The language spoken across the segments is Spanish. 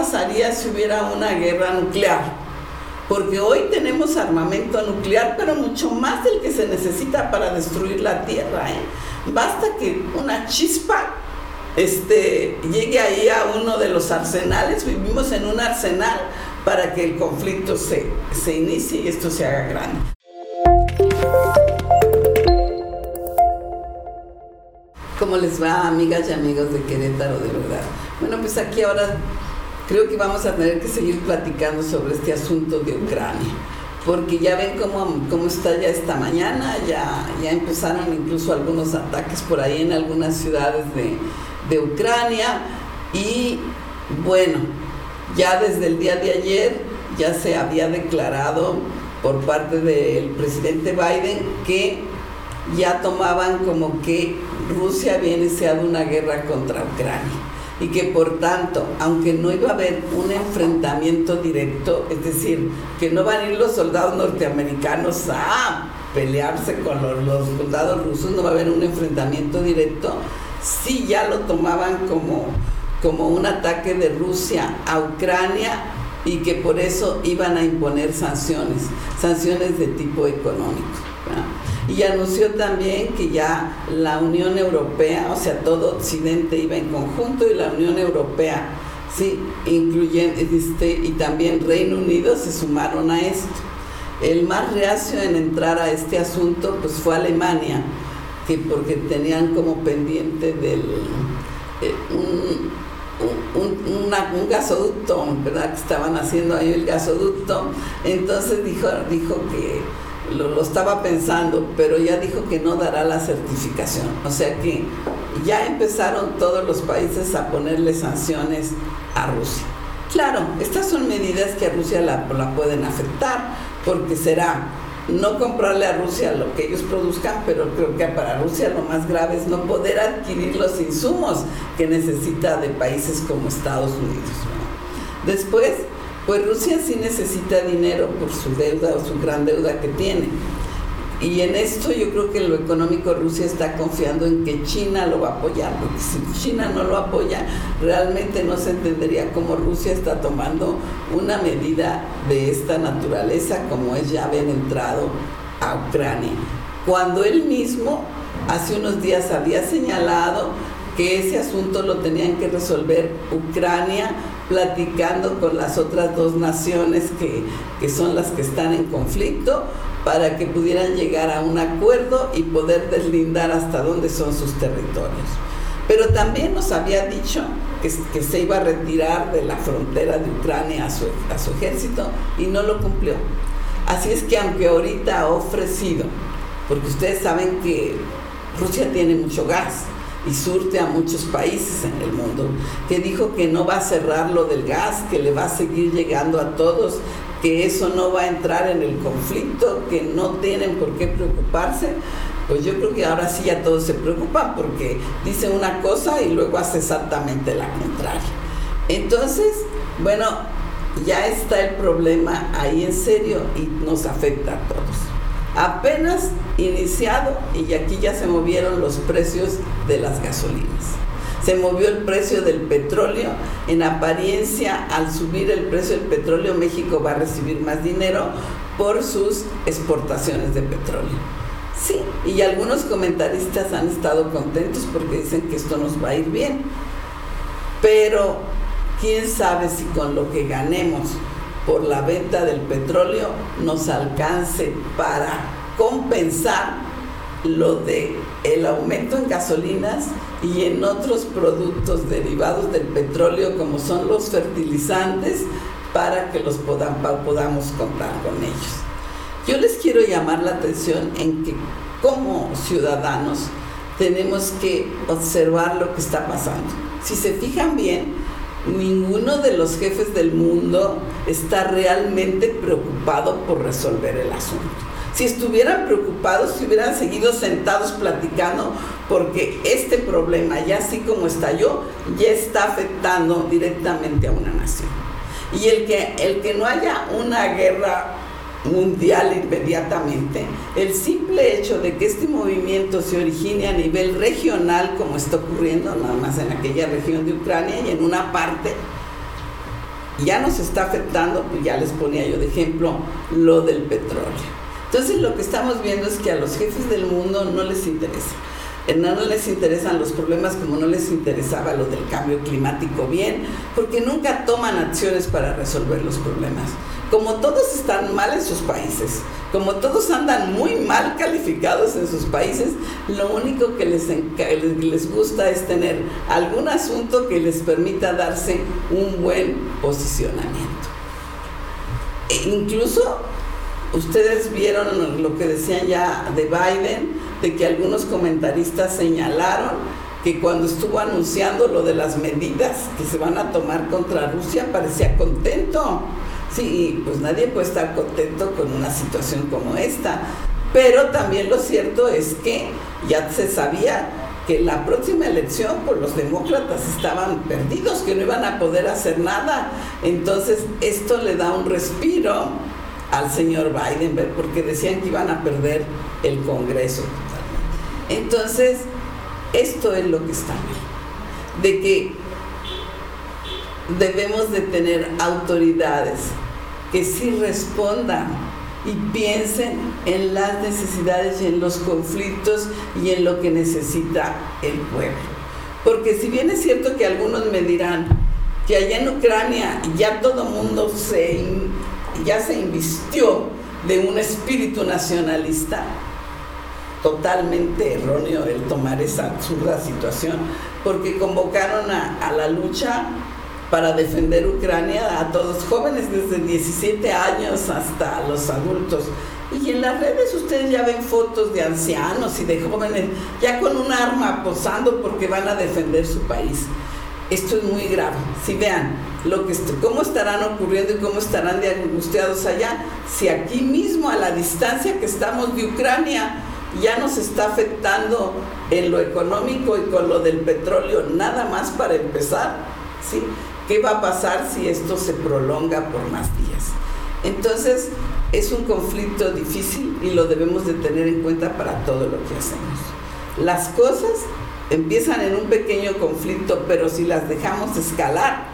pasaría si hubiera una guerra nuclear. Porque hoy tenemos armamento nuclear, pero mucho más del que se necesita para destruir la Tierra. ¿eh? Basta que una chispa este, llegue ahí a uno de los arsenales, vivimos en un arsenal para que el conflicto se, se inicie y esto se haga grande. ¿Cómo les va, amigas y amigos de Querétaro, de verdad? Bueno, pues aquí ahora creo que vamos a tener que seguir platicando sobre este asunto de Ucrania, porque ya ven cómo, cómo está ya esta mañana, ya, ya empezaron incluso algunos ataques por ahí en algunas ciudades de, de Ucrania, y bueno, ya desde el día de ayer ya se había declarado por parte del presidente Biden que ya tomaban como que Rusia había iniciado una guerra contra Ucrania y que por tanto, aunque no iba a haber un enfrentamiento directo, es decir, que no van a ir los soldados norteamericanos a pelearse con los, soldados rusos, no va a haber un enfrentamiento directo, sí ya lo tomaban como, como un ataque de Rusia a Ucrania y que por eso iban a imponer sanciones, sanciones de tipo económico y anunció también que ya la Unión Europea, o sea, todo Occidente iba en conjunto y la Unión Europea, sí, incluyendo, este, y también Reino Unido se sumaron a esto. El más reacio en entrar a este asunto pues fue Alemania, que porque tenían como pendiente del eh, un, un, gasoducto, ¿verdad? Que estaban haciendo ahí el gasoducto. Entonces dijo, dijo que lo, estaba pensando, pero ya dijo que no dará la certificación. O sea que ya empezaron todos los países a ponerle sanciones a Rusia. Claro, estas son medidas que a Rusia la, pueden afectar, porque será no comprarle a Rusia lo que ellos produzcan, pero creo que para Rusia lo más grave es no poder adquirir los insumos que necesita de países como Estados Unidos. Después, pues Rusia sí necesita dinero por su deuda o su gran deuda que tiene. Y en esto yo creo que lo económico Rusia está confiando en que China lo va a apoyar, porque si China no lo apoya, realmente no se entendería cómo Rusia está tomando una medida de esta naturaleza como es ya haber entrado a Ucrania. Cuando él mismo hace unos días había señalado que ese asunto lo tenían que resolver Ucrania platicando con las otras dos naciones que, son las que están en conflicto para que pudieran llegar a un acuerdo y poder deslindar hasta dónde son sus territorios. Pero también nos había dicho que, que se iba a retirar de la frontera de Ucrania a su, a su ejército y no lo cumplió. Así es que aunque ahorita ha ofrecido, porque ustedes saben que Rusia tiene mucho gas, y surte a muchos países en el mundo, que dijo que no va a cerrar lo del gas, que le va a seguir llegando a todos, que eso no va a entrar en el conflicto, que no tienen por qué preocuparse, pues yo creo que ahora sí ya todos se preocupan porque dice una cosa y luego hace exactamente la contraria. Entonces, bueno, ya está el problema ahí en serio y nos afecta a todos apenas iniciado y aquí ya se movieron los precios de las gasolinas. Se movió el precio del petróleo. En apariencia, al subir el precio del petróleo, México va a recibir más dinero por sus exportaciones de petróleo. Sí, y algunos comentaristas han estado contentos porque dicen que esto nos va a ir bien. Pero, ¿quién sabe si con lo que ganemos por la venta del petróleo nos alcance para compensar lo de el aumento en gasolinas y en otros productos derivados del petróleo como son los fertilizantes para que los podamos contar con ellos. Yo les quiero llamar la atención en que como ciudadanos tenemos que observar lo que está pasando. Si se fijan bien, ninguno de los jefes del mundo está realmente preocupado por resolver el asunto. Si estuvieran preocupados, si hubieran seguido sentados platicando, porque este problema, ya así como estalló, ya está afectando directamente a una nación. Y el que, el que no haya una guerra mundial inmediatamente, el simple hecho de que este movimiento se origine a nivel regional, como está ocurriendo nada más en aquella región de Ucrania y en una parte, ya nos está afectando, pues ya les ponía yo de ejemplo lo del petróleo. Entonces lo que estamos viendo es que a los jefes del mundo no les interesa. No les interesan los problemas como no les interesaba lo del cambio climático bien, porque nunca toman acciones para resolver los problemas. Como todos están mal en sus países, como todos andan muy mal calificados en sus países, lo único que les, les gusta es tener algún asunto que les permita darse un buen posicionamiento. E incluso Ustedes vieron lo que decían ya de Biden, de que algunos comentaristas señalaron que cuando estuvo anunciando lo de las medidas que se van a tomar contra Rusia parecía contento. Sí, pues nadie puede estar contento con una situación como esta. Pero también lo cierto es que ya se sabía que la próxima elección, pues los demócratas estaban perdidos, que no iban a poder hacer nada. Entonces esto le da un respiro al señor Biden, porque decían que iban a perder el Congreso Entonces, esto es lo que está bien, de que debemos de tener autoridades que sí respondan y piensen en las necesidades y en los conflictos y en lo que necesita el pueblo. Porque si bien es cierto que algunos me dirán que allá en Ucrania ya todo mundo se ya se invistió de un espíritu nacionalista, totalmente erróneo el tomar esa absurda situación, porque convocaron a, la lucha para defender Ucrania a todos jóvenes desde 17 años hasta los adultos. Y en las redes ustedes ya ven fotos de ancianos y de jóvenes ya con un arma posando porque van a defender su país. Esto es muy grave. Si vean, lo que cómo estarán ocurriendo y cómo estarán de angustiados allá, si aquí mismo a la distancia que estamos de Ucrania ya nos está afectando en lo económico y con lo del petróleo, nada más para empezar, ¿sí? ¿Qué va a pasar si esto se prolonga por más días? Entonces, es un conflicto difícil y lo debemos de tener en cuenta para todo lo que hacemos. Las cosas empiezan en un pequeño conflicto, pero si las dejamos escalar,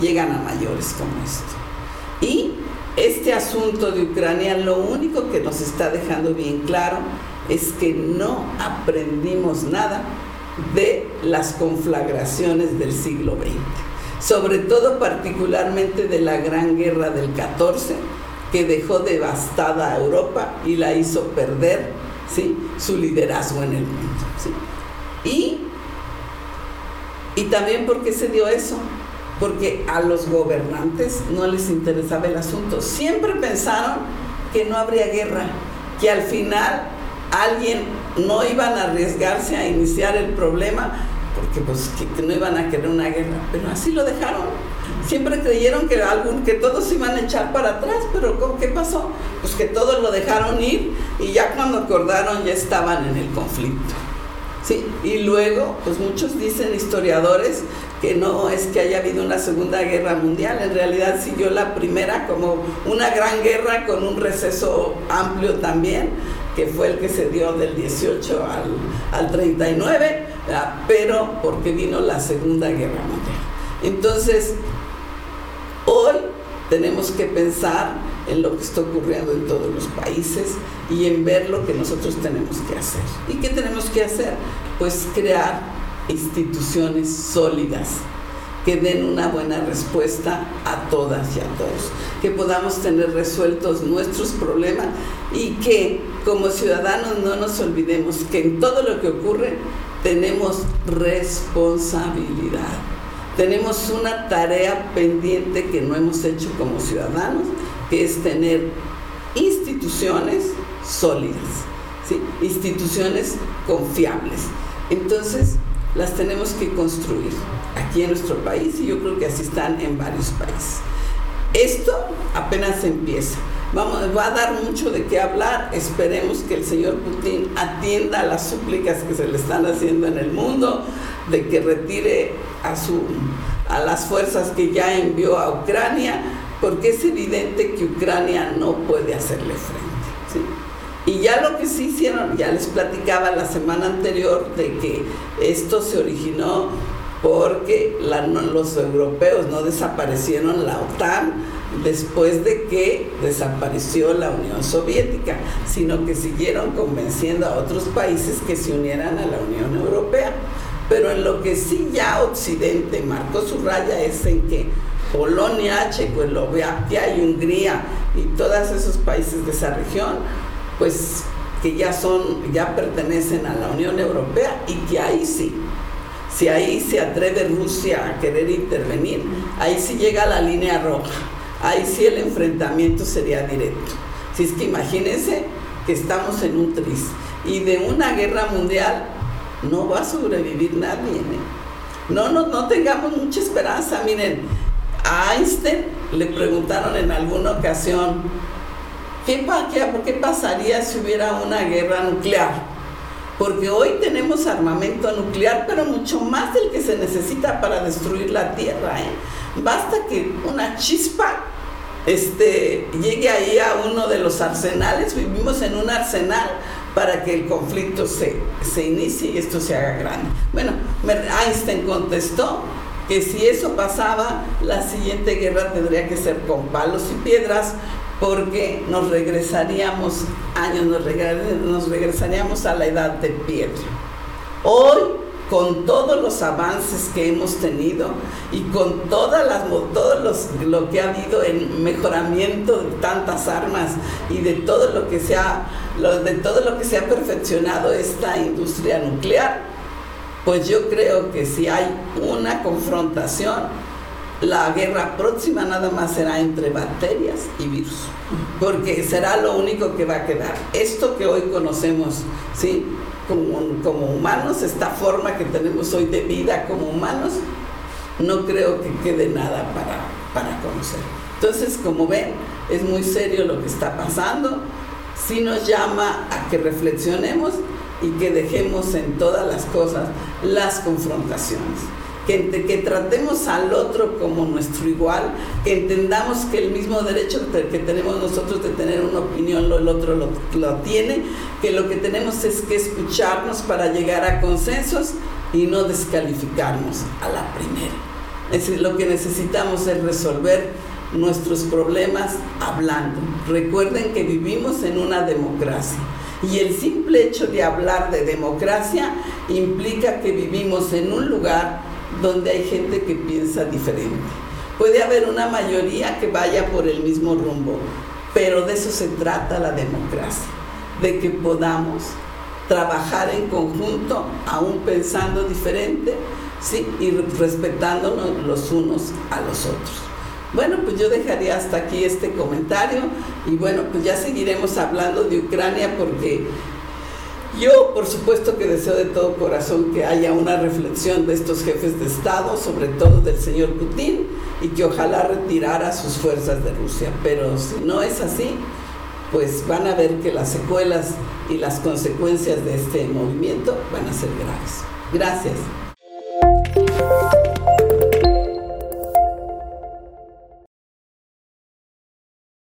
llegan a mayores como esto. Y este asunto de Ucrania lo único que nos está dejando bien claro es que no aprendimos nada de las conflagraciones del siglo XX, sobre todo particularmente de la Gran Guerra del 14, que dejó devastada a Europa y la hizo perder ¿sí? su liderazgo en el mundo. Y, y también porque se dio eso, porque a los gobernantes no les interesaba el asunto. Siempre pensaron que no habría guerra, que al final alguien no iban a arriesgarse a iniciar el problema, porque pues que, no iban a querer una guerra, pero así lo dejaron. Siempre creyeron que, algún, que todos iban a echar para atrás, pero ¿qué pasó? Pues que todos lo dejaron ir y ya cuando acordaron ya estaban en el conflicto. ¿sí? Y luego, pues muchos dicen, historiadores, que no es que haya habido una segunda guerra mundial, en realidad siguió la primera como una gran guerra con un receso amplio también, que fue el que se dio del 18 al, al 39, pero porque vino la segunda guerra mundial. Entonces, hoy tenemos que pensar en lo que está ocurriendo en todos los países y en ver lo que nosotros tenemos que hacer. ¿Y qué tenemos que hacer? Pues crear instituciones sólidas que den una buena respuesta a todas y a todos, que podamos tener resueltos nuestros problemas y que como ciudadanos no nos olvidemos que en todo lo que ocurre tenemos responsabilidad. Tenemos una tarea pendiente que no hemos hecho como ciudadanos, que es tener instituciones sólidas, instituciones confiables. Entonces, las tenemos que construir aquí en nuestro país y yo creo que así están en varios países. Esto apenas empieza. Va a dar mucho de qué hablar. Esperemos que el señor Putin atienda las súplicas que se le están haciendo en el mundo, de que retire a, su, a las fuerzas que ya envió a Ucrania, porque es evidente que Ucrania no puede hacerle frente. Y ya lo que sí hicieron, ya les platicaba la semana anterior de que esto se originó porque los europeos no desaparecieron la OTAN después de que desapareció la Unión Soviética, sino que siguieron convenciendo a otros países que se unieran a la Unión Europea. Pero en lo que sí ya Occidente marcó su raya es en que Polonia, Checoslovaquia y Hungría y todos esos países de esa región, pues que ya son, ya pertenecen a la Unión Europea y que ahí sí, si ahí se atreve Rusia a querer intervenir, ahí sí llega la línea roja, ahí sí el enfrentamiento sería directo. Si es que imagínense que estamos en un tris y de una guerra mundial no va a sobrevivir nadie. ¿eh? No, no, no tengamos mucha esperanza. Miren, a Einstein le preguntaron en alguna ocasión, ¿qué, qué pasaría si hubiera una guerra nuclear? porque hoy tenemos armamento nuclear, pero mucho más del que se necesita para destruir la Tierra. ¿eh? Basta que una chispa este, llegue ahí a uno de los arsenales, vivimos en un arsenal para que el conflicto se, se inicie y esto se haga grande. Bueno, Einstein contestó que si eso pasaba, la siguiente guerra tendría que ser con palos y piedras, porque nos regresaríamos años, nos, regresaríamos a la edad de piedra. Hoy, con todos los avances que hemos tenido y con todas las, todo los, lo que ha habido en mejoramiento de tantas armas y de todo lo que se de todo lo que se ha perfeccionado esta industria nuclear, pues yo creo que si hay una confrontación, la guerra próxima nada más será entre bacterias y virus, porque será lo único que va a quedar. Esto que hoy conocemos, ¿sí? Como, humanos, esta forma que tenemos hoy de vida como humanos, no creo que quede nada para, para conocer. Entonces, como ven, es muy serio lo que está pasando, sí nos llama a que reflexionemos y que dejemos en todas las cosas las confrontaciones que, tratemos al otro como nuestro igual, que entendamos que el mismo derecho que tenemos nosotros de tener una opinión, el otro lo, lo tiene, que lo que tenemos es que escucharnos para llegar a consensos y no descalificarnos a la primera. Es decir, lo que necesitamos es resolver nuestros problemas hablando. Recuerden que vivimos en una democracia y el simple hecho de hablar de democracia implica que vivimos en un lugar donde hay gente que piensa diferente. Puede haber una mayoría que vaya por el mismo rumbo, pero de eso se trata la democracia, de que podamos trabajar en conjunto, aún pensando diferente, ¿sí? y respetándonos los unos a los otros. Bueno, pues yo dejaría hasta aquí este comentario y bueno, pues ya seguiremos hablando de Ucrania porque yo, por supuesto, que deseo de todo corazón que haya una reflexión de estos jefes de Estado, sobre todo del señor Putin, y que ojalá retirara sus fuerzas de Rusia. Pero si no es así, pues van a ver que las secuelas y las consecuencias de este movimiento van a ser graves. Gracias.